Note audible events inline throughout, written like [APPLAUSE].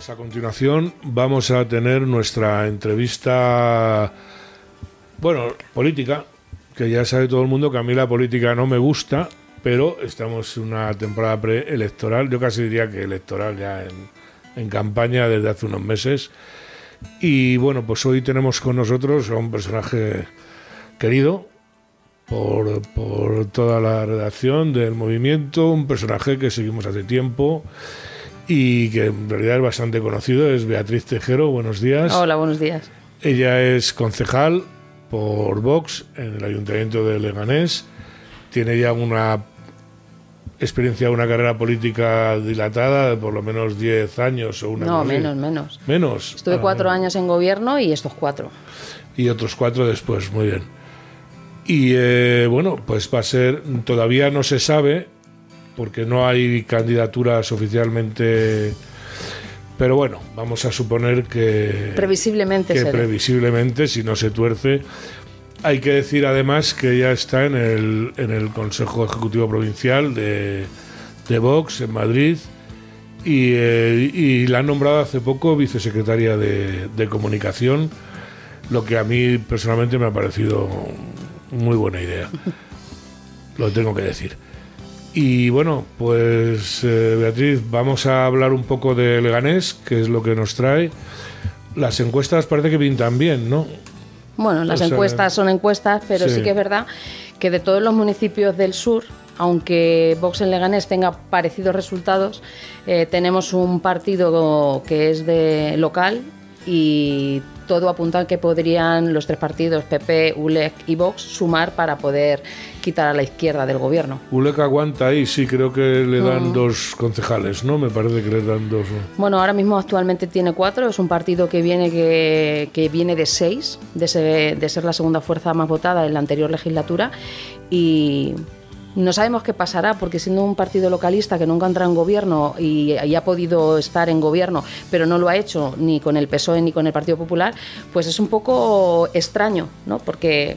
Pues a continuación vamos a tener nuestra entrevista, bueno, política, que ya sabe todo el mundo que a mí la política no me gusta, pero estamos en una temporada preelectoral, yo casi diría que electoral ya en, en campaña desde hace unos meses. Y bueno, pues hoy tenemos con nosotros a un personaje querido por, por toda la redacción del movimiento, un personaje que seguimos hace tiempo y que en realidad es bastante conocido, es Beatriz Tejero. Buenos días. Hola, buenos días. Ella es concejal por Vox en el Ayuntamiento de Leganés. Tiene ya una experiencia, una carrera política dilatada de por lo menos 10 años o una No, menos, menos. Menos. Estuve Ah, cuatro años en gobierno y estos cuatro. y otros cuatro después, muy bien. Y eh, bueno, pues va a ser, todavía no se sabe, porque no hay candidaturas oficialmente, pero bueno, vamos a suponer que, Previsiblemente que previsiblemente, si no se tuerce, hay que decir además que ella está en el, en el Consejo Ejecutivo Provincial de, de Vox en Madrid y, eh, y la han nombrado hace poco vicesecretaria de, de Comunicación, lo que a mí personalmente me ha parecido muy buena idea. [LAUGHS] Lo tengo que decir. Y bueno, pues eh, Beatriz, vamos a hablar un poco de Leganés, que es lo que nos trae. Las encuestas parece que pintan bien, ¿no? Bueno, las O sea, encuestas son encuestas, pero sí. sí. que es verdad que de todos los municipios del sur, aunque Vox en Leganés tenga parecidos resultados, eh, tenemos un partido que es de local y todo apunta a que podrían los tres partidos, PP, ULEC y Vox, sumar para poder quitar a la izquierda del gobierno. Uleca aguanta ahí, sí, creo que le dan Mm. dos concejales, ¿no? Me parece que le dan dos. ¿no? Bueno, ahora mismo actualmente tiene cuatro. Es un partido que viene, que, que viene de seis, de ser, de ser la segunda fuerza más votada en la anterior legislatura. Y no sabemos qué pasará, porque siendo un partido localista que nunca entra en gobierno y, y ha podido estar en gobierno, pero no lo ha hecho ni con el PSOE ni con el Partido Popular, pues es un poco extraño, ¿no? Porque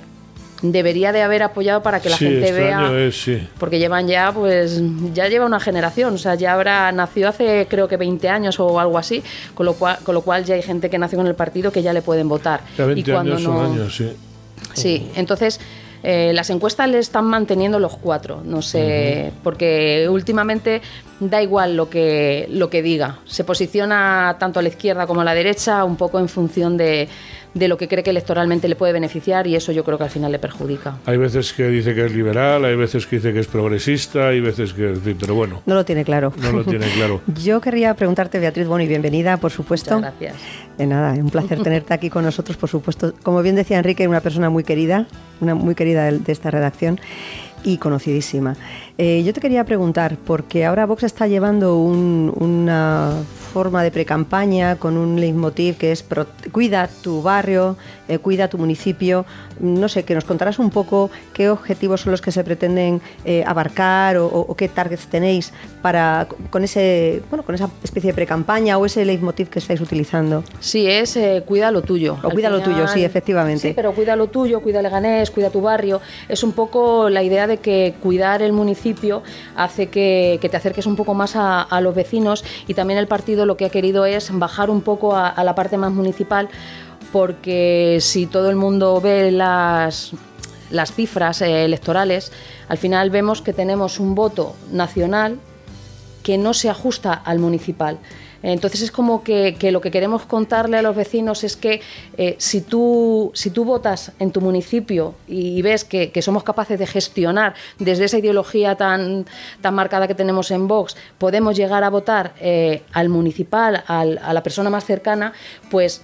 debería de haber apoyado para que la sí, gente extraño vea es, sí. porque llevan ya, pues, ya lleva una generación, o sea, ya habrá, nació hace creo que 20 años o algo así, con lo cual, con lo cual ya hay gente que nació con el partido que ya le pueden votar. Ya 20 y cuando años no, son años, sí. Sí, entonces eh, las encuestas le están manteniendo los cuatro, no sé, porque últimamente da igual lo que, lo que diga, se posiciona tanto a la izquierda como a la derecha un poco en función de, de lo que cree que electoralmente le puede beneficiar y eso yo creo que al final le perjudica. Hay veces que dice que es liberal, hay veces que dice que es progresista, hay veces que, en fin, pero bueno, No lo tiene claro. no lo tiene claro. [LAUGHS] Yo querría preguntarte, Beatriz, bueno, y bienvenida, por supuesto. Muchas gracias. De nada, un placer [LAUGHS] tenerte aquí con nosotros, por supuesto. Como bien decía Enrique, una persona muy querida, una muy querida de, de esta redacción y conocidísima. Eh, yo te quería preguntar, porque ahora Vox está llevando un- una forma de precampaña con un leitmotiv que es pro- cuida tu barrio, eh, cuida tu municipio. No sé, que nos contarás un poco qué objetivos son los que se pretenden eh, abarcar o, qué targets tenéis para con ese bueno con esa especie de precampaña o ese leitmotiv que estáis utilizando. Sí, es cuida lo tuyo. O Al cuida lo tuyo, sí, efectivamente. Sí, pero cuida lo tuyo, cuida Leganés, cuida tu barrio. Es un poco la idea de que cuidar el municipio hace que, te acerques un poco más a, los vecinos y también el partido lo que ha querido es bajar un poco a, a la parte más municipal porque si todo el mundo ve las, las cifras eh, electorales, al final vemos que tenemos un voto nacional que no se ajusta al municipal. Entonces es como que, lo que queremos contarle a los vecinos es que eh, si, tú, si tú votas en tu municipio y, ves que, somos capaces de gestionar desde esa ideología tan, tan marcada que tenemos en Vox, podemos llegar a votar eh, al municipal, al- a la persona más cercana, pues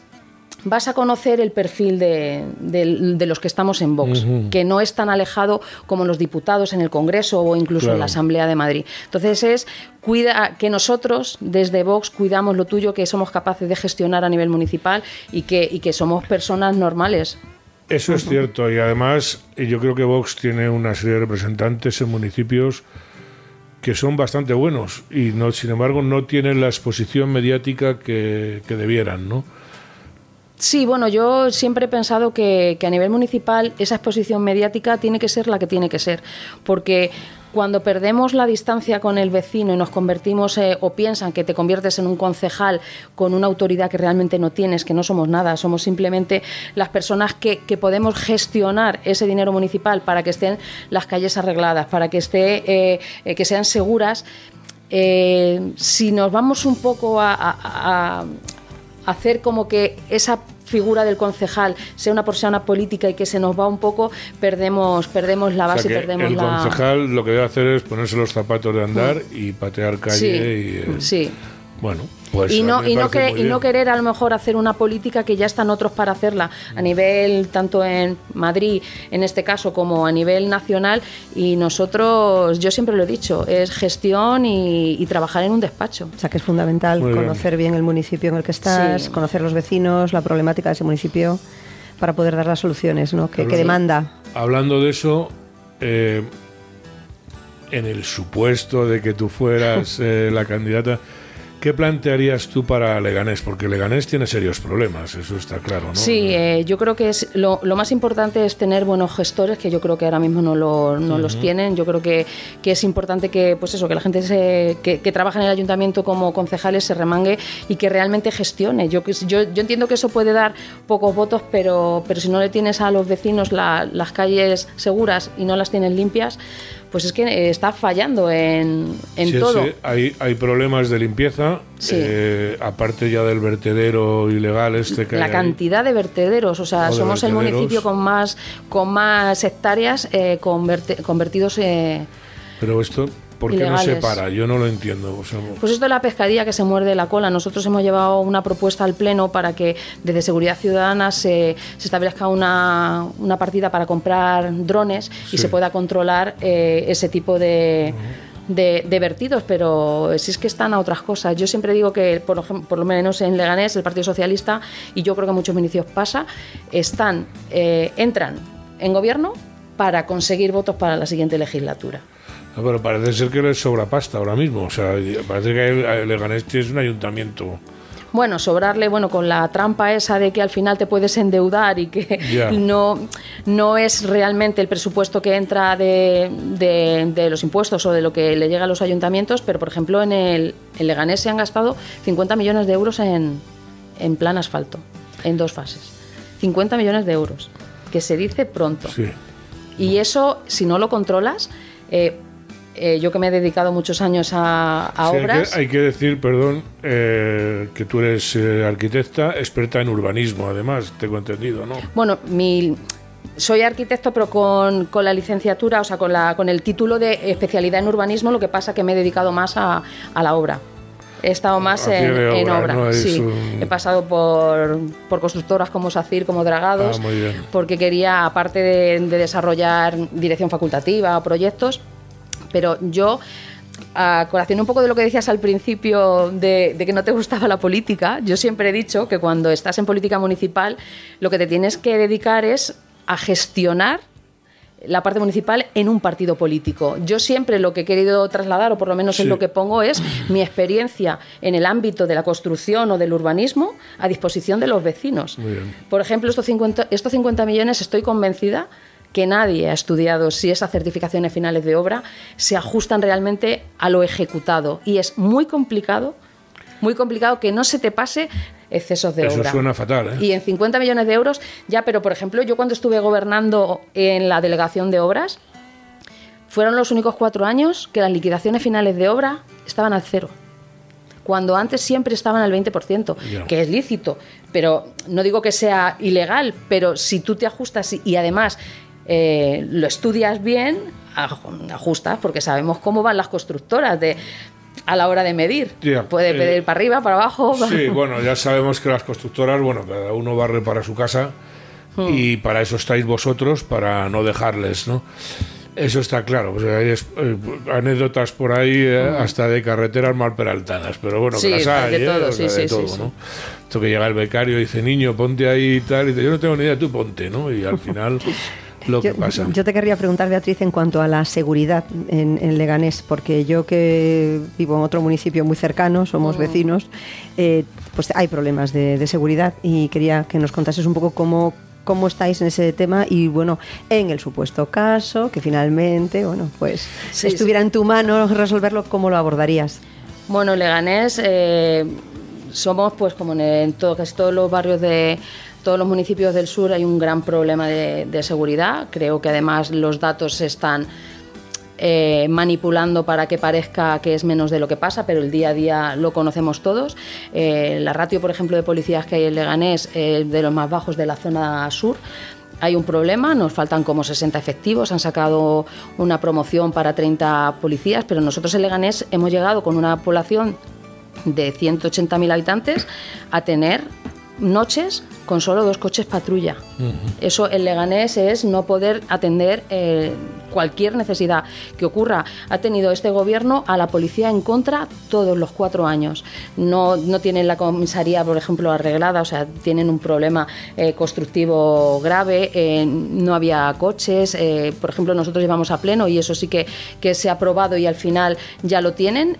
vas a conocer el perfil de, de- de los que estamos en Vox, que no es tan alejado como los diputados en el Congreso o incluso en la Asamblea de Madrid. Entonces es cuida que nosotros desde Vox cuidamos lo tuyo, que somos capaces de gestionar a nivel municipal y que, y que somos personas normales. Eso es cierto y además yo creo que Vox tiene una serie de representantes en municipios que son bastante buenos y no, sin embargo no tienen la exposición mediática que, que debieran, ¿no? Sí, bueno, yo siempre he pensado que, a nivel municipal esa exposición mediática tiene que ser la que tiene que ser, porque cuando perdemos la distancia con el vecino y nos convertimos eh, o piensan que te conviertes en un concejal con una autoridad que realmente no tienes, que no somos nada, somos simplemente las personas que, podemos gestionar ese dinero municipal para que estén las calles arregladas, para que, esté, eh, eh, que sean seguras. si nos vamos un poco a hacer como que esa figura del concejal sea una persona política y que se nos va un poco, perdemos, perdemos la base o sea perdemos el la. concejal lo que debe hacer es ponerse los zapatos de andar mm. y patear calle sí, y. Eh, sí. Bueno, pues y no, y no, que, y no querer a lo mejor hacer una política que ya están otros para hacerla a nivel tanto en Madrid en este caso como a nivel nacional y nosotros yo siempre lo he dicho es gestión y, y trabajar en un despacho o sea que es fundamental Muy conocer bien. bien el municipio en el que estás Sí. conocer los vecinos la problemática de ese municipio para poder dar las soluciones ¿no? que, que demanda Hablando de eso, eh, en el supuesto de que tú fueras [LAUGHS] eh, la candidata, ¿qué plantearías tú para Leganés? Porque Leganés tiene serios problemas, eso está claro, ¿no? Sí, eh, yo creo que es lo, lo, más importante es tener buenos gestores, que yo creo que ahora mismo no, lo, no uh -huh. los tienen. Yo creo que, que, es importante que, pues eso, que la gente se, que, que, trabaja en el ayuntamiento como concejales se remangue y que realmente gestione. Yo, yo, yo entiendo que eso puede dar pocos votos, pero, pero si no le tienes a los vecinos la, las calles seguras y no las tienes limpias, pues es que está fallando en, en sí, todo. Sí, hay, hay problemas de limpieza, sí. eh, aparte ya del vertedero ilegal este que La hay cantidad ahí. de vertederos, o sea, O somos el municipio con más, con más hectáreas eh, convertidos... Eh, Pero esto, ¿por qué no se para? Yo no lo entiendo. O sea, pues esto es la pescadilla que se muerde la cola. Nosotros hemos llevado una propuesta al Pleno para que desde Seguridad Ciudadana se, se establezca una, una, partida para comprar drones sí. y se pueda controlar eh, ese tipo de... Uh -huh. De, de, vertidos, pero si es que están a otras cosas. Yo siempre digo que, por, por, lo menos en Leganés, el Partido Socialista, y yo creo que en muchos municipios pasa, están, eh, entran en gobierno para conseguir votos para la siguiente legislatura. No, pero parece ser que les sobra pasta ahora mismo. O sea, parece que Leganés es un ayuntamiento bueno, sobrarle, bueno, con la trampa esa de que al final te puedes endeudar y que yeah. [LAUGHS] no, no es realmente el presupuesto que entra de, de, de, los impuestos o de lo que le llega a los ayuntamientos, pero por ejemplo en el en Leganés se han gastado 50 millones de euros en, en plan asfalto, en dos fases. 50 millones de euros, que se dice pronto. Sí. Y eso, si no lo controlas, eh, eh, yo que me he dedicado muchos años a, a sí, obras. Hay que, hay que, decir, perdón, eh, que tú eres eh, arquitecta, experta en urbanismo, además, tengo entendido, ¿no? Bueno, mi, soy arquitecto, pero con, con, la licenciatura, o sea, con, la, con el título de especialidad en urbanismo, lo que pasa que me he dedicado más a, a la obra. He estado más en, obra, en, obra. No sí. Un... He pasado por, por, constructoras como SACIR, como Dragados, ah, porque quería, aparte de, de desarrollar dirección facultativa, proyectos, pero yo a colación un poco de lo que decías al principio de, de, que no te gustaba la política, yo siempre he dicho que cuando estás en política municipal lo que te tienes que dedicar es a gestionar la parte municipal en un partido político. Yo siempre lo que he querido trasladar, o por lo menos sí. en lo que pongo, es mi experiencia en el ámbito de la construcción o del urbanismo a disposición de los vecinos. Por ejemplo, estos 50, estos 50 millones estoy convencida que nadie ha estudiado si esas certificaciones finales de obra se ajustan realmente a lo ejecutado. Y es muy complicado, muy complicado que no se te pase excesos de Eso obra. suena fatal, ¿eh? Y en 50 millones de euros, ya, pero por ejemplo, yo cuando estuve gobernando en la delegación de obras, fueron los únicos cuatro años que las liquidaciones finales de obra estaban al cero cuando antes siempre estaban al 20%, yeah. que es lícito, pero no digo que sea ilegal, pero si tú te ajustas y, y además eh, lo estudias bien, ajustas, porque sabemos cómo van las constructoras de a la hora de medir. Yeah. Puede pedir eh, para arriba, para abajo. Sí, [LAUGHS] bueno, ya sabemos que las constructoras, bueno, cada uno barre para su casa hmm. y para eso estáis vosotros, para no dejarles, ¿no? Eso está claro. O sea, hay eh, anécdotas por ahí eh, mm. hasta de carreteras mal peraltadas, pero bueno, sí, que las hay, de todo, ¿eh? o sea, sí, de sí, todo, sí, ¿no? Esto que llega el becario y dice, niño, ponte ahí y tal, y dice, yo no tengo ni idea, tú ponte, ¿no? Y al [LAUGHS] final lo yo, que pasa. Yo te querría preguntar, Beatriz, en cuanto a la seguridad en, Leganés, porque yo que vivo en otro municipio muy cercano, somos mm. vecinos, eh, pues hay problemas de, seguridad y quería que nos contases un poco cómo, cómo estáis en ese tema y bueno, en el supuesto caso que finalmente, bueno, pues estuviera en tu mano resolverlo, ¿cómo lo abordarías? Bueno, Leganés eh, somos pues como en, todo, casi todos los barrios de todos los municipios del sur hay un gran problema de, seguridad. Creo que además los datos se están eh, manipulando para que parezca que es menos de lo que pasa, pero el día a día lo conocemos todos. Eh, la ratio, por ejemplo, de policías que hay en Leganés es de los más bajos de la zona sur. Hay un problema, nos faltan como 60 efectivos, han sacado una promoción para 30 policías, pero nosotros en Leganés hemos llegado con una población de 180.000 habitantes a tener noches con solo dos coches patrulla. Eso en Leganés es no poder atender eh, cualquier necesidad que ocurra. Ha tenido este gobierno a la policía en contra todos los cuatro años. No, no tienen la comisaría, por ejemplo, arreglada, o sea, tienen un problema eh, constructivo grave, eh, no había coches, por ejemplo, nosotros llevamos a pleno y eso sí que, que se ha aprobado y al final ya lo tienen,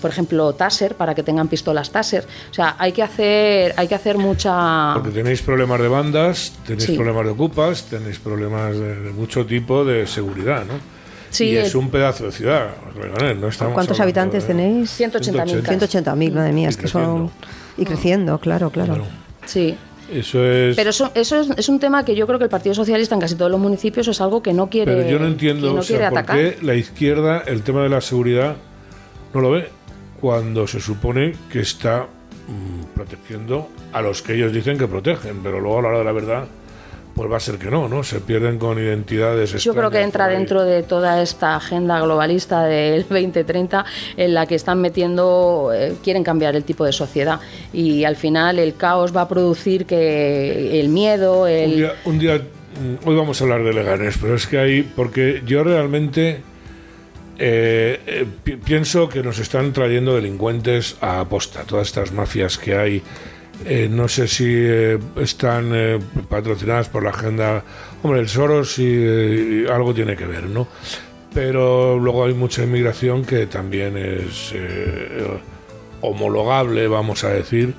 por ejemplo, Taser, para que tengan pistolas Taser. O sea, hay que hacer, hay que hacer mucha tenéis problemas de bandas, tenéis problemas de ocupas, tenéis problemas de, mucho tipo de seguridad, ¿no? Sí, y es un pedazo de ciudad, ¿no? ¿Cuántos habitantes tenéis? 180.000. 180.000, madre mía, es que son... Y creciendo, claro, claro. Sí. Eso es... Pero eso, eso es, un tema que yo creo que el Partido Socialista en casi todos los municipios es algo que no quiere Pero yo no entiendo o sea, por qué la izquierda el tema de la seguridad no lo ve cuando se supone que está protegiendo a los que ellos dicen que protegen, pero luego a la hora de la verdad pues va a ser que no, ¿no? Se pierden con identidades. Yo creo que entra dentro de toda esta agenda globalista del [LAUGHS] 2030 en la que están metiendo, eh, quieren cambiar el tipo de sociedad y al final el caos va a producir que el miedo, el... Un día, mm, hoy vamos a hablar de Leganés, pero es que hay, porque yo realmente eh, eh, pienso que nos están trayendo delincuentes a aposta, todas estas mafias que hay eh, no sé si están patrocinadas por la agenda. Hombre, el Soros y, algo tiene que ver, ¿no? Pero luego hay mucha inmigración que también es homologable, vamos a decir,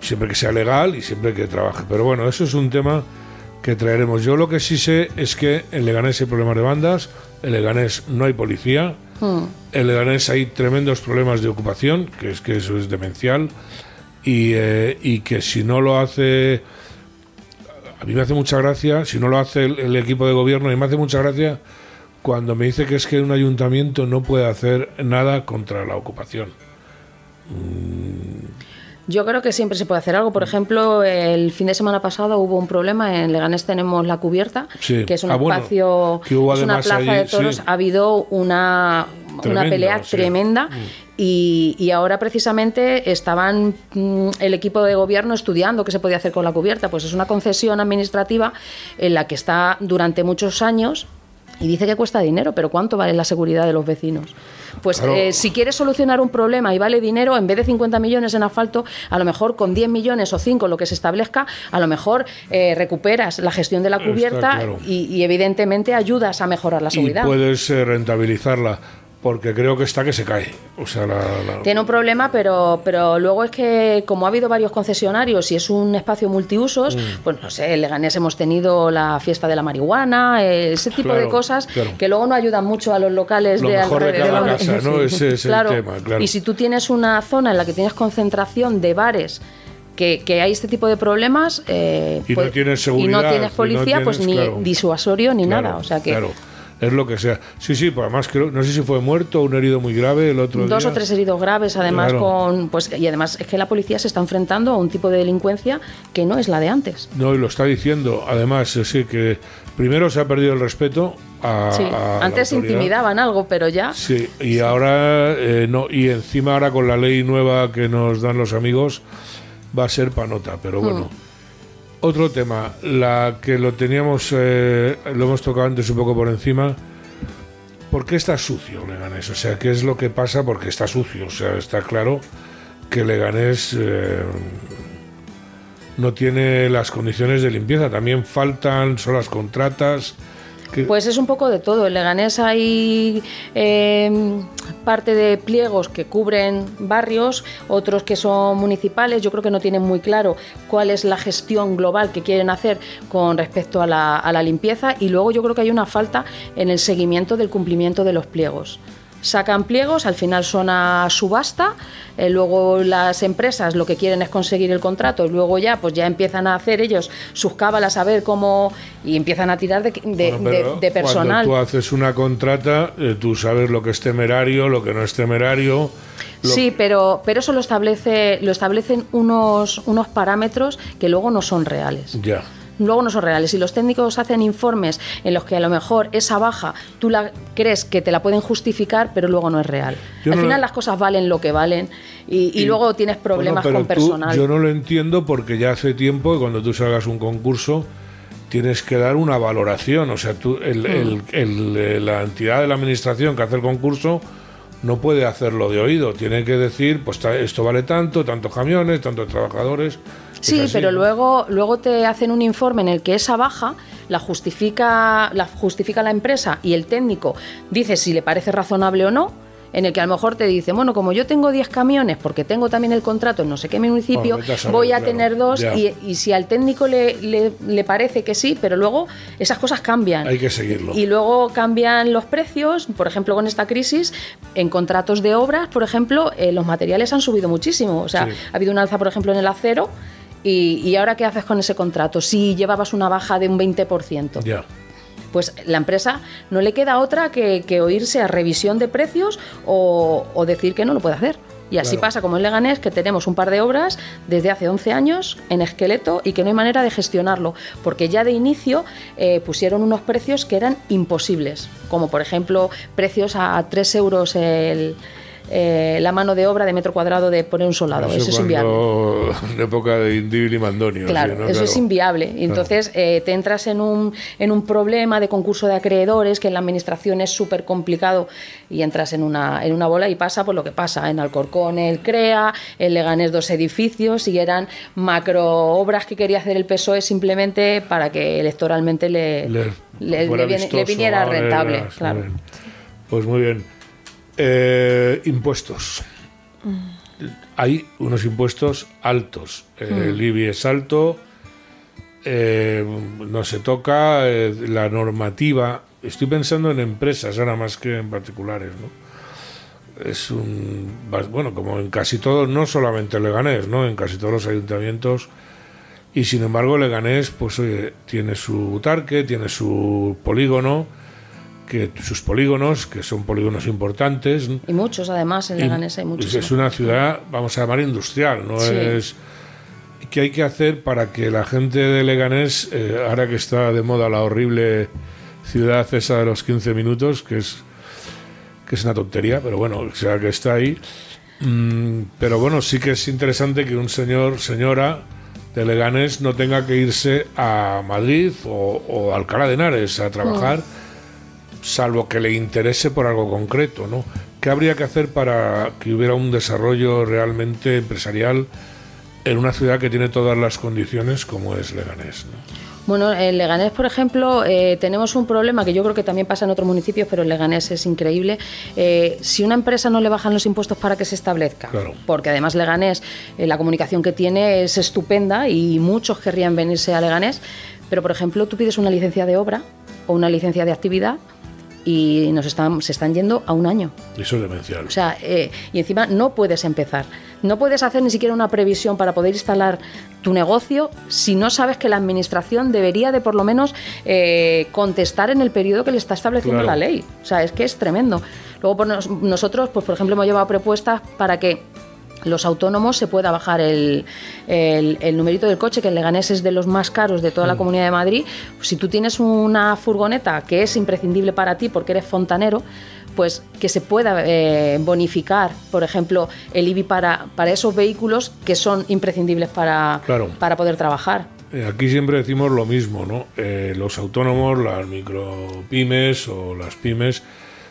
siempre que sea legal y siempre que trabaje. Pero bueno, eso es un tema que traeremos. Yo lo que sí sé es que en Leganés hay problemas de bandas, en Leganés no hay policía, hmm. en Leganés hay tremendos problemas de ocupación, que es que eso es demencial. Eh, y, que si no lo hace, a mí me hace mucha gracia, si no lo hace el, equipo de gobierno, y me hace mucha gracia cuando me dice que es que un ayuntamiento no puede hacer nada contra la ocupación. Mm. Yo creo que siempre se puede hacer algo. Por ejemplo, el fin de semana pasado hubo un problema. En Leganés tenemos la cubierta, que es un ah, espacio, es una plaza de toros. Ha habido una, una pelea tremenda. Mm. Y, ahora precisamente estaban mm, el equipo de gobierno estudiando qué se podía hacer con la cubierta. Pues es una concesión administrativa en la que está durante muchos años y dice que cuesta dinero, pero ¿cuánto vale la seguridad de los vecinos? Pues eh, si quieres solucionar un problema y vale dinero, en vez de 50 millones en asfalto, a lo mejor con 10 millones o 5, lo que se establezca, a lo mejor eh, recuperas la gestión de la cubierta y, evidentemente ayudas a mejorar la seguridad. Y puedes eh, rentabilizarla porque creo que está que se cae. O sea, Tiene un problema, pero, pero luego es que como ha habido varios concesionarios y es un espacio multiusos, mm. pues no sé, en Leganés hemos tenido la fiesta de la marihuana, ese tipo de cosas que luego no ayudan mucho a los locales de alrededor. De casa, ¿no? [LAUGHS] Ese es el tema, claro. Y si tú tienes una zona en la que tienes concentración de bares que, hay este tipo de problemas eh, y, no pues, tienes seguridad, y no tienes policía, pues ni disuasorio ni nada. O sea que es lo que sea. Sí, sí, pues además creo, no sé si fue muerto o un herido muy grave el otro Dos o tres heridos graves, además con pues y además es que la policía se está enfrentando a un tipo de delincuencia que no es la de antes. No, y lo está diciendo. Además, sí que primero se ha perdido el respeto a, sí. antes intimidaban algo, pero ya. Sí, y ahora eh, no y encima ahora con la ley nueva que nos dan los amigos va a ser panota, pero bueno. Hmm. Otro tema, la que lo teníamos, eh, lo hemos tocado antes un poco por encima. ¿Por qué está sucio Leganés? O sea, ¿qué es lo que pasa? Porque está sucio. O sea, está claro que Leganés, eh, no tiene las condiciones de limpieza. También faltan, son las contratas. Pues es un poco de todo. En Leganés hay em, parte de pliegos que cubren barrios, otros que son municipales. Yo creo que no tienen muy claro cuál es la gestión global que quieren hacer con respecto a la, a la limpieza y luego yo creo que hay una falta en el seguimiento del cumplimiento de los pliegos sacan pliegos, al final son a subasta, eh, luego las empresas lo que quieren es conseguir el contrato y luego ya pues ya empiezan a hacer ellos sus cábalas a ver cómo y empiezan a tirar de, de, personal. Cuando tú haces una contrata, eh, tú sabes lo que es temerario, lo que no es temerario. Sí, pero, pero eso lo establece, lo establecen unos, unos parámetros que luego no son reales. Ya luego no son reales. Si los técnicos hacen informes en los que a lo mejor esa baja tú la crees que te la pueden justificar, pero luego no es real. Al final las cosas valen lo que valen y, luego tienes problemas con personal. Yo no lo entiendo porque ya hace tiempo que cuando tú salgas un concurso tienes que dar una valoración. O sea, tú, el, la entidad de la administración que hace el concurso no puede hacerlo de oído. Tiene que decir, pues esto vale tanto, tantos camiones, tantos trabajadores. Sí, pero luego, luego te hacen un informe en el que esa baja la justifica, la justifica la empresa y el técnico dice si le parece razonable o no en el que a lo mejor te dice, bueno, como yo tengo 10 camiones, porque tengo también el contrato en no sé qué municipio, voy a tener dos y, si al técnico le, le, parece que sí, pero luego esas cosas cambian. Hay que seguirlo. Y luego cambian los precios, por ejemplo, con esta crisis, en contratos de obras, por ejemplo, eh, los materiales han subido muchísimo. O sea, ha habido un alza, por ejemplo, en el acero ¿Y, ahora qué haces con ese contrato? Si llevabas una baja de un 20%. Ya. Pues la empresa no le queda otra que, oírse a revisión de precios o, decir que no lo puede hacer. Y así pasa como en Leganés, que tenemos un par de obras desde hace 11 años en esqueleto y que no hay manera de gestionarlo, porque ya de inicio eh, pusieron unos precios que eran imposibles, como por ejemplo precios a 3 euros el, eh, la mano de obra de metro cuadrado de poner un soldado. Eso, es inviable. [LAUGHS] En época de Indíbil y Mandonio. Claro, eso es inviable. Entonces eh, te entras en un, en un problema de concurso de acreedores que en la administración es súper complicado y entras en una, en una bola y pasa por lo que pasa. En Alcorcón el CREA, en Leganés dos edificios y eran macro obras que quería hacer el PSOE simplemente para que electoralmente le, le, viniera rentable. Claro. Pues muy bien. Eh, impuestos. Hay unos impuestos altos. El mm. IBI es alto, eh, no se toca, eh, la normativa. Estoy pensando en empresas ahora más que en particulares, ¿no? Es un. Bueno, como en casi todos, no solamente Leganés, ¿no? En casi todos los ayuntamientos. Y sin embargo, Leganés, pues tiene su tarque, tiene su polígono que sus polígonos, que son polígonos importantes. Y muchos, además, en Leganés hay muchos. Es una ciudad, vamos a llamar industrial, ¿no? Es. ¿Qué hay que hacer para que la gente de Leganés, eh, ahora que está de moda la horrible ciudad esa de los 15 minutos, que es, que es una tontería, pero bueno, o sea que está ahí. Mm, pero bueno, sí que es interesante que un señor, señora de Leganés no tenga que irse a Madrid o, o Alcalá de Henares a trabajar. Mm salvo que le interese por algo concreto, ¿no? ¿Qué habría que hacer para que hubiera un desarrollo realmente empresarial en una ciudad que tiene todas las condiciones como es Leganés? Bueno, en Leganés, por ejemplo, eh, tenemos un problema que yo creo que también pasa en otros municipios, pero en Leganés es increíble. Eh, si una empresa no le bajan los impuestos para que se establezca, porque además Leganés, eh, la comunicación que tiene es estupenda y muchos querrían venirse a Leganés, pero por ejemplo, tú pides una licencia de obra o una licencia de actividad y nos están, se están yendo a un año. Eso es demencial. O sea, eh, y encima no puedes empezar. No puedes hacer ni siquiera una previsión para poder instalar tu negocio si no sabes que la administración debería de por lo menos eh, contestar en el periodo que le está estableciendo la ley. O sea, es que es tremendo. Luego por nosotros, pues por ejemplo, hemos llevado propuestas para que los autónomos se pueda bajar el, el, numerito del coche, que en Leganés es de los más caros de toda la mm. Comunidad de Madrid. si tú tienes una furgoneta que es imprescindible para ti porque eres fontanero, pues que se pueda eh, bonificar, por ejemplo, el IBI para, para esos vehículos que son imprescindibles para, para poder trabajar. Eh, aquí siempre decimos lo mismo, ¿no? Eh, los autónomos, las micropymes o las pymes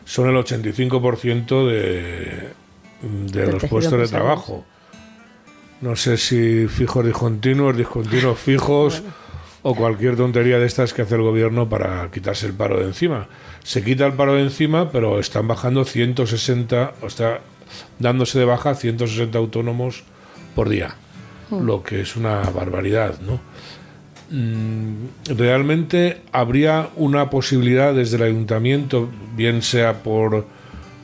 son el 85% de de los puestos de trabajo. No sé si fijos discontinuos, discontinuos fijos o cualquier tontería de estas que hace el gobierno para quitarse el paro de encima. Se quita el paro de encima, pero están bajando 160, o está dándose de baja 160 autónomos por día, hmm. lo que es una barbaridad, ¿no? Mm, realmente habría una posibilidad desde el ayuntamiento, bien sea por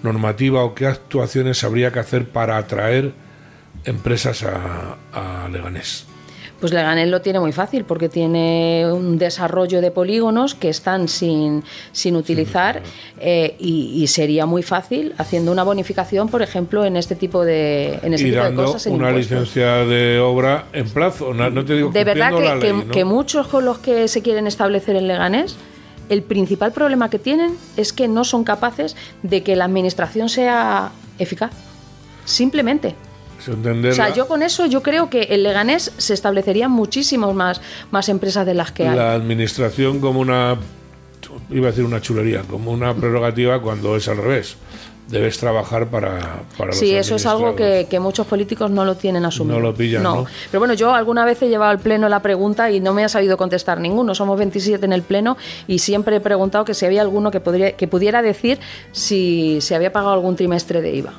normativa o qué actuaciones habría que hacer para atraer empresas a, a Leganés. Pues Leganés lo tiene muy fácil porque tiene un desarrollo de polígonos que están sin, sin utilizar eh, y, sería muy fácil haciendo una bonificación, por ejemplo, en este tipo de, en este y dando una licencia de obra en plazo. No, te digo de verdad que, que muchos con los que se quieren establecer en Leganés el principal problema que tienen es que no son capaces de que la administración sea eficaz. Simplemente. O sea, yo con eso yo creo que en Leganés se establecerían muchísimos más, más empresas de las que hay. La administración como una, iba a decir una chulería, como una prerrogativa cuando es al revés. Debes trabajar para, para Sí, eso es algo que, muchos políticos no lo tienen asumido. No lo pillan, no. Pero bueno, yo alguna vez he llevado al Pleno la pregunta y no me ha sabido contestar ninguno. Somos 27 en el Pleno y siempre he preguntado que si había alguno que, podría, que pudiera decir si se había pagado algún trimestre de IVA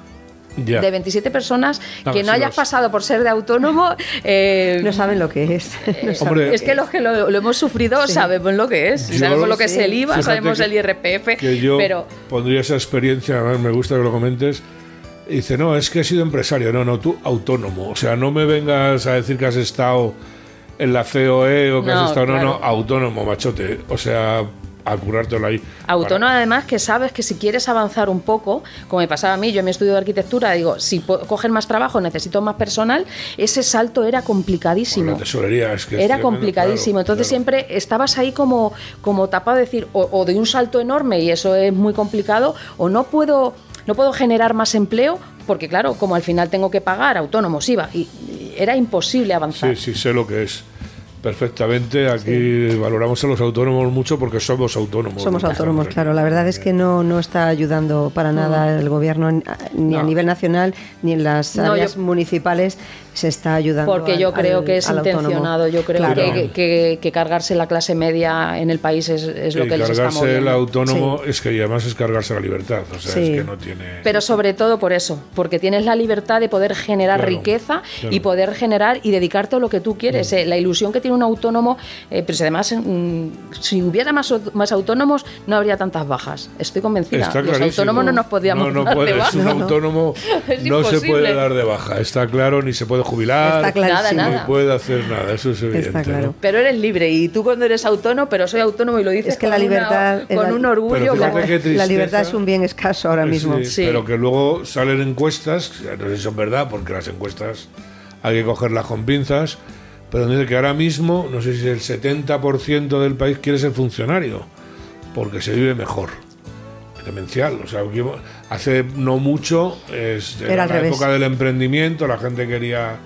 de 27 personas que no hayas pasado por ser de autónomo. [LAUGHS] Eh, no saben lo que es. [LAUGHS] es que los que lo, hemos sufrido sabemos lo que es. sabemos lo que es el IVA, sabemos el IRPF. Que yo pero... pondría esa experiencia, además me gusta que lo comentes. dice, no, es que he sido empresario. No, no, tú autónomo. O sea, no me vengas a decir que has estado en la COE o que has estado. No, no, autónomo, machote. O sea, a curártelo ahí. Autónomo además que sabes que si quieres avanzar un poco, como me pasaba a mí, yo en mi estudio de arquitectura, digo, si cogen más trabajo, necesito más personal, ese salto era complicadísimo. la tesorería es que Era complicadísimo, entonces siempre estabas ahí como, como tapado de decir, o, de un salto enorme y eso es muy complicado, o no puedo, no puedo generar más empleo porque claro, como al final tengo que pagar autónomos, IVA, y era imposible avanzar. Sí, sí, sé lo que es perfectamente. Aquí valoramos a los autónomos mucho porque somos autónomos. Somos autónomos, claro. La verdad es que no, no está ayudando para nada el gobierno ni a nivel nacional ni en las áreas municipales se está ayudando. Porque yo creo que es intencionado. Yo creo que, que, cargarse la clase media en el país es, es lo que les está moviendo. el autónomo es que además es cargarse la libertad. O sea, es que no tiene. Pero sobre todo por eso, porque tienes la libertad de poder generar riqueza y poder generar y dedicarte a lo que tú quieres. Eh, la ilusión que tiene un autónomo, eh, pero además, mm, si hubiera más, más autónomos, no habría tantas bajas. Estoy convencida. Los autónomos no nos podíamos no, dar de baja. Un [LAUGHS] autónomo no se puede dar de baja. Está claro, ni se puede jubilar, nada, nada. no puede hacer nada, eso es evidente. Pero eres libre y tú cuando eres autónomo, pero soy autónomo y lo dices es que la libertad con un orgullo. la libertad es un bien escaso ahora mismo. Pero que luego salen encuestas, no sé si son verdad, porque las encuestas hay que cogerlas con pinzas, pero dice que ahora mismo, no sé si el 70% del país quiere ser funcionario, porque se vive mejor demencial. O sea, hace no mucho, es Era la época del emprendimiento, la gente quería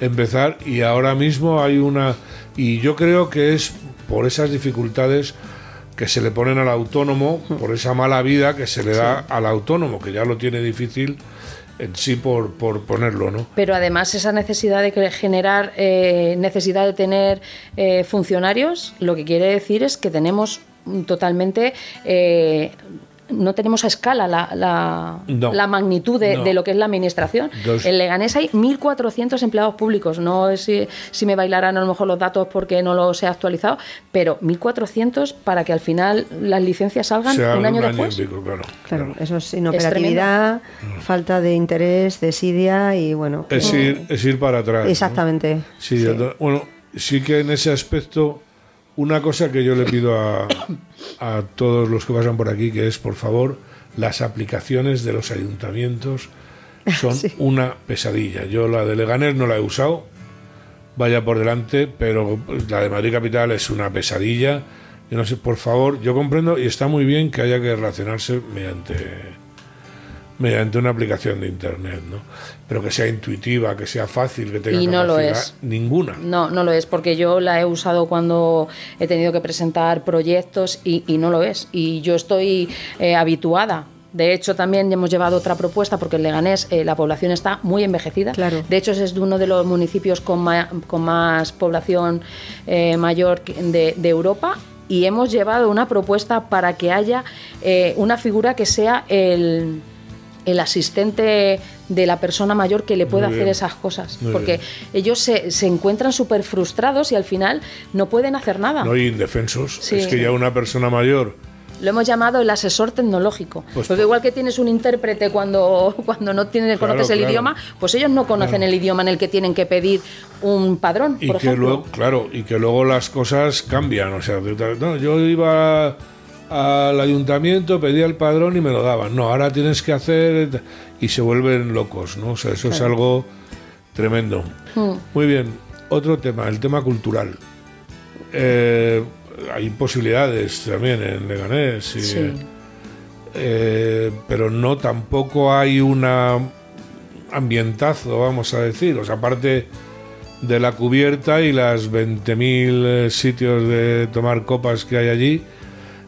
empezar y ahora mismo hay una... Y yo creo que es por esas dificultades que se le ponen al autónomo, por esa mala vida que se le da al autónomo, que ya lo tiene difícil en sí por, por ponerlo, ¿no? Pero además esa necesidad de generar, eh, necesidad de tener eh, funcionarios, lo que quiere decir es que tenemos totalmente eh, no tenemos a escala la, la, magnitud de, lo que es la administración. En Leganés hay 1.400 empleados públicos. No sé si, me bailarán a lo mejor los datos porque no los he actualizado, pero 1.400 para que al final las licencias salgan un año, después. claro, eso es inoperatividad, falta de interés, desidia y bueno. Es, ir, es ir para atrás. Exactamente. sí. Bueno, sí que en ese aspecto una cosa que yo le pido a, a todos los que pasan por aquí, que es, por favor, las aplicaciones de los ayuntamientos son [LAUGHS] una pesadilla. Yo la de Leganés no la he usado, vaya por delante, pero la de Madrid Capital es una pesadilla. Yo no sé, por favor, yo comprendo y está muy bien que haya que relacionarse mediante mediante una aplicación de internet, ¿no? Pero que sea intuitiva, que sea fácil, que tenga y no lo es. ninguna. No, no lo es, porque yo la he usado cuando he tenido que presentar proyectos y, no lo es. Y yo estoy eh, habituada De hecho, también hemos llevado otra propuesta porque en Leganés eh, la población está muy envejecida. Claro. De hecho, es uno de los municipios con, ma- con más población eh, mayor de, de Europa. Y hemos llevado una propuesta para que haya eh, una figura que sea el, el asistente de la persona mayor que le pueda hacer esas cosas. Muy porque bien. ellos se, se encuentran súper frustrados y al final no pueden hacer nada. No hay indefensos. Sí. Es que ya una persona mayor. Lo hemos llamado el asesor tecnológico. Pues- Porque igual que tienes un intérprete cuando, [LAUGHS] cuando no tienes, Claro, conoces el claro. idioma, pues ellos no conocen el idioma en el que tienen que pedir un padrón, Y por que ejemplo. luego, claro, y que luego las cosas cambian. O sea, no, yo iba al ayuntamiento, pedía el padrón y me lo daban. No, ahora tienes que hacer. Y se vuelven locos, ¿no? O sea, eso es algo tremendo. Hmm. Muy bien. Otro tema, el tema cultural. Eh, hay posibilidades también en Leganés. y, Sí. eh, pero no tampoco hay una ambientazo, vamos a decir. O sea, aparte de la cubierta y las 20.000 eh, sitios de tomar copas que hay allí,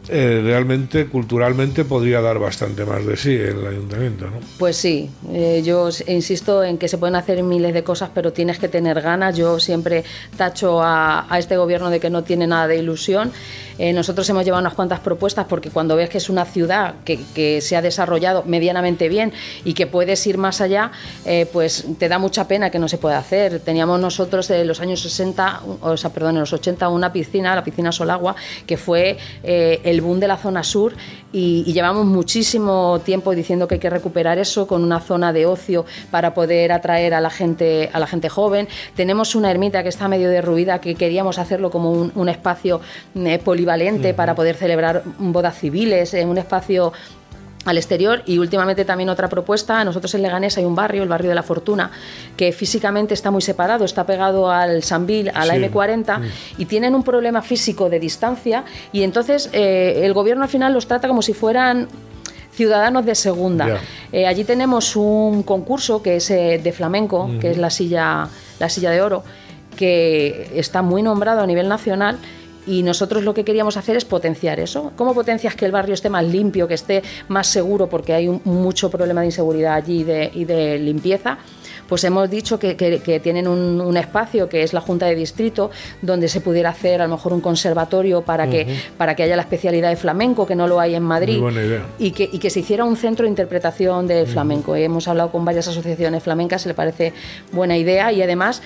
eh, realmente, culturalmente, podría dar bastante más de sí el ayuntamiento, ¿no? Pues sí, eh, yo insisto en que se pueden hacer miles de cosas, pero tienes que tener ganas. Yo siempre tacho a, este gobierno de que no tiene nada de ilusión. Eh, nosotros hemos llevado unas cuantas propuestas porque cuando ves que es una ciudad que, que se ha desarrollado medianamente bien y que puedes ir más allá, pues te da mucha pena que no se pueda hacer. Teníamos nosotros en los años 60, o sea, perdón, en los 80 una piscina, la piscina Solagua, que fue eh, el boom de la zona sur y, y llevamos muchísimo tiempo diciendo que hay que recuperar eso con una zona de ocio para poder atraer a la gente a la gente joven. Tenemos una ermita que está medio derruida que queríamos hacerlo como un, un espacio eh, polivalente para poder celebrar bodas civiles, en un espacio al exterior y últimamente también otra propuesta, nosotros en Leganés hay un barrio, el barrio de la Fortuna, que físicamente está muy separado, está pegado al Sambil, a la Sí. M40 y tienen un problema físico de distancia y entonces eh, el gobierno al final los trata como si fueran ciudadanos de segunda. Eh, allí tenemos un concurso que es eh, de flamenco, que es la silla, la silla de oro, que está muy nombrado a nivel nacional. Y nosotros lo que queríamos hacer es potenciar eso. ¿Cómo potencias que el barrio esté más limpio, que esté más seguro? Porque hay un- mucho problema de inseguridad allí y de, y de limpieza. Pues hemos dicho que, que- que tienen un, un espacio que es la Junta de Distrito, donde se pudiera hacer a lo mejor un conservatorio para, que, para que haya la especialidad de flamenco, que no lo hay en Madrid Muy buena idea. y que, y que se hiciera un centro de interpretación del flamenco. Hemos hablado con varias asociaciones flamencas, le parece buena idea y además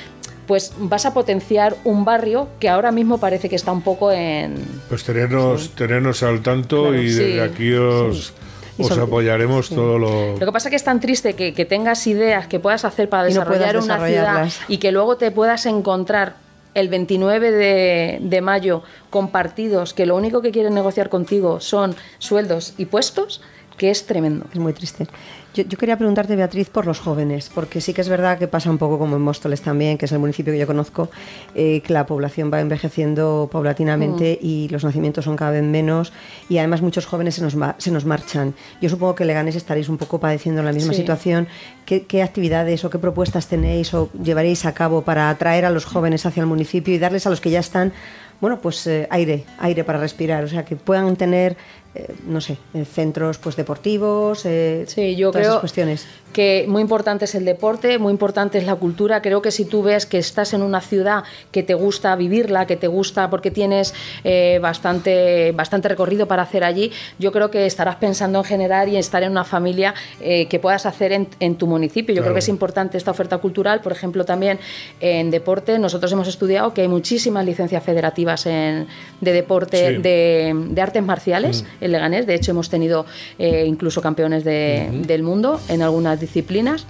pues vas a potenciar un barrio que ahora mismo parece que está un poco en... Pues tenernos, tenernos al tanto Claro, y sí, desde aquí os, os apoyaremos todo lo... Lo que pasa es que es tan triste que, que tengas ideas que puedas hacer para no desarrollar una ciudad y que luego te puedas encontrar el 29 de, de mayo con partidos que lo único que quieren negociar contigo son sueldos y puestos, que es tremendo. Es muy triste. Yo, yo quería preguntarte, Beatriz, por los jóvenes, porque sí que es verdad que pasa un poco como en Móstoles también, que es el municipio que yo conozco, eh, que la población va envejeciendo paulatinamente y los nacimientos son cada vez menos y además muchos jóvenes se nos, se nos marchan. Yo supongo que Leganés estaréis un poco padeciendo la misma Sí. situación. ¿Qué, qué actividades o qué propuestas tenéis o llevaréis a cabo para atraer a los jóvenes hacia el municipio y darles a los que ya están bueno, pues eh, aire, aire para respirar, o sea, que puedan tener, eh, no sé, eh, centros pues deportivos, eh, Sí, yo todas creo esas cuestiones. que muy importante es el deporte, muy importante es la cultura. Creo que si tú ves que estás en una ciudad que te gusta vivirla, que te gusta porque tienes eh, bastante, bastante recorrido para hacer allí, yo creo que estarás pensando en generar y estar en una familia eh, que puedas hacer en, en tu municipio. Yo Claro. creo que es importante esta oferta cultural. Por ejemplo, también en deporte, nosotros hemos estudiado que hay muchísimas licencias federativas en- de deporte, Sí. de, de artes marciales en Leganés. De hecho, hemos tenido eh, incluso campeones de- del mundo en algunas disciplinas.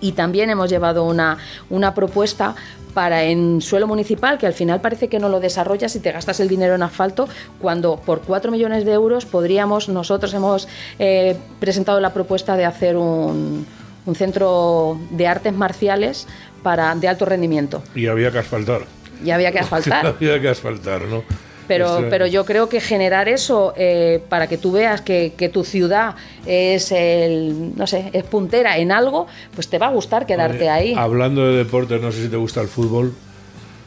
Y también hemos llevado una, una propuesta para en suelo municipal, que al final parece que no lo desarrollas y te gastas el dinero en asfalto, cuando por 4 millones de euros podríamos, nosotros hemos eh, presentado la propuesta de hacer un, un centro de artes marciales para, de alto rendimiento. Y había que asfaltar. Y había que [LAUGHS] asfaltar. había que asfaltar, ¿no? Pero, pero yo creo que generar eso eh, para que tú veas que, que tu ciudad es el, no sé, es puntera en algo, pues te va a gustar quedarte Oye, ahí. Hablando de deportes, no sé si te gusta el fútbol.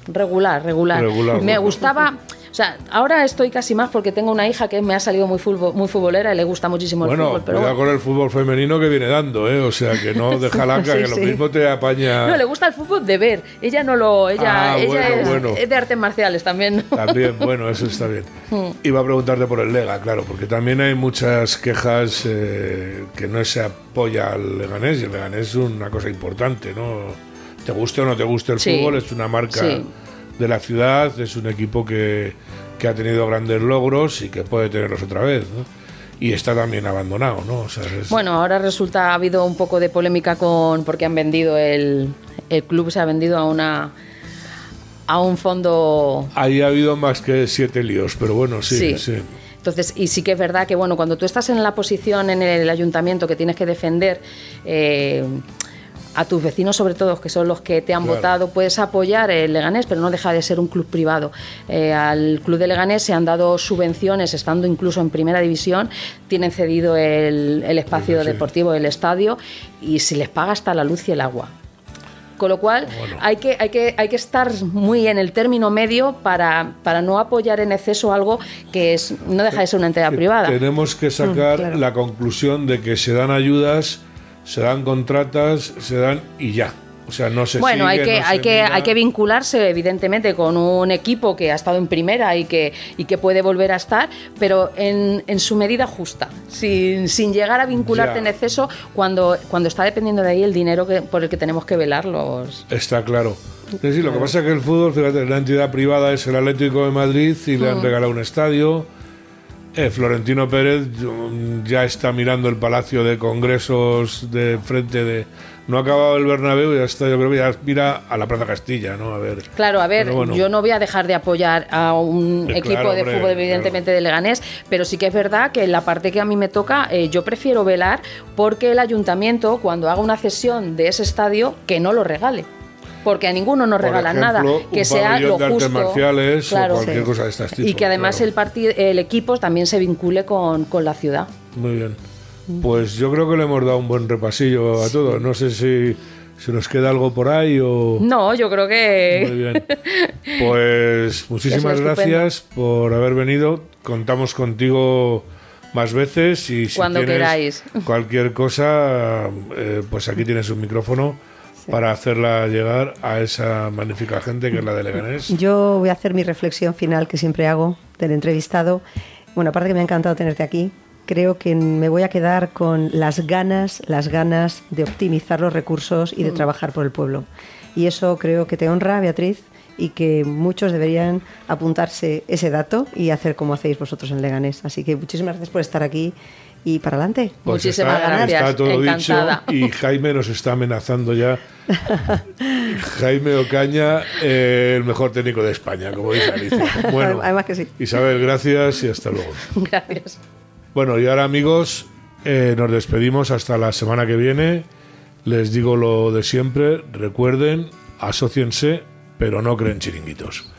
Regular, regular. Regular, Me gustaba, o sea, ahora estoy casi más porque tengo una hija que me ha salido muy, muy futbolera y le gusta muchísimo el bueno, fútbol. Pero cuidado con el fútbol femenino que viene dando, ¿eh? O sea, que no [LAUGHS] deja la que lo mismo te apaña. No, le gusta el fútbol de ver. Ella no lo. Ella, ah, ella es, de artes marciales también. También, [LAUGHS] bueno, eso está bien. Hmm. Iba a preguntarte por el Lega, claro, porque también hay muchas quejas eh, que no se apoya al Leganés y el Leganés es una cosa importante, ¿no? Te guste o no te guste el fútbol, es una marca de la ciudad, es un equipo que que ha tenido grandes logros y que puede tenerlos otra vez, ¿no? Y está también abandonado, ¿no? Bueno, ahora resulta, ha habido un poco de polémica con porque han vendido el, el club, se ha vendido a una a un fondo... Ahí ha habido más que siete líos, pero bueno, sí, sí. Entonces, y sí que es verdad que, bueno, cuando tú estás en la posición en el ayuntamiento que tienes que defender eh, a tus vecinos, sobre todo, que son los que te han votado, puedes apoyar el Leganés, pero no deja de ser un club privado. Eh, al club de Leganés se han dado subvenciones, estando incluso en primera división, tienen cedido el, espacio deportivo del estadio y se les paga hasta la luz y el agua. Con lo cual hay, que, hay, que, hay que estar muy en el término medio para, para no apoyar en exceso algo que es, no deja de ser una entidad privada. Tenemos que sacar mm, la conclusión de que se dan ayudas se dan contratas, se dan y ya. O sea, no se Bueno, hay que, hay, que, hay que vincularse, evidentemente, con un equipo que ha estado en primera y que, y que puede volver a estar, pero en, en su medida justa, sin, sin llegar a vincularte en exceso cuando, cuando está dependiendo de ahí el dinero que, por el que tenemos que velar los. Está claro. Es decir, lo que pasa es que el fútbol, fíjate, la entidad privada es el Atlético de Madrid y le han mm. regalado un estadio eh, Florentino Pérez ya está mirando el Palacio de Congresos de frente de... No ha acabado el Bernabéu y ya está, yo creo que ya mira a la Plaza Castilla, ¿no? A ver. Claro, a ver, yo no voy a dejar de apoyar a un eh, equipo de fútbol, evidentemente, de Leganés, pero sí que es verdad que en la parte que a mí me toca, eh, yo prefiero velar porque el ayuntamiento, cuando haga una cesión de ese estadio, que no lo regale porque a ninguno nos regalan nada, que sea lo justo, marciales o cualquier cosa de estas Y que además el partido, el equipo también se vincule con, con, la ciudad. Muy bien. Pues yo creo que le hemos dado un buen repasillo a todos. No sé si se nos queda algo por ahí o... No, yo creo que... Muy bien. Pues [LAUGHS] muchísimas gracias por haber venido. Contamos contigo más veces y si Cuando queráis. cualquier cosa, eh, pues aquí tienes un micrófono para hacerla llegar a esa magnífica gente que es la de Leganés. Yo voy a hacer mi reflexión final que siempre hago del entrevistado. Bueno, aparte que me ha encantado tenerte aquí, creo que me voy a quedar con las ganas, las ganas de optimizar los recursos y de mm. trabajar por el pueblo. Y eso creo que te honra, Beatriz, y que muchos deberían apuntarse ese dato y hacer como hacéis vosotros en Leganés. Así que muchísimas gracias por estar aquí y para adelante. Pues Muchísimas gracias. Está todo Encantada. dicho y Jaime nos está amenazando ya. [LAUGHS] Jaime Ocaña, eh, el mejor técnico de España, como dice Alicia. [LAUGHS] Bueno, Además que sí. Isabel, gracias y hasta luego. [LAUGHS] Gracias. Bueno, y ahora amigos, eh, nos despedimos hasta la semana que viene. Les digo lo de siempre, recuerden, asóciense, pero no creen chiringuitos.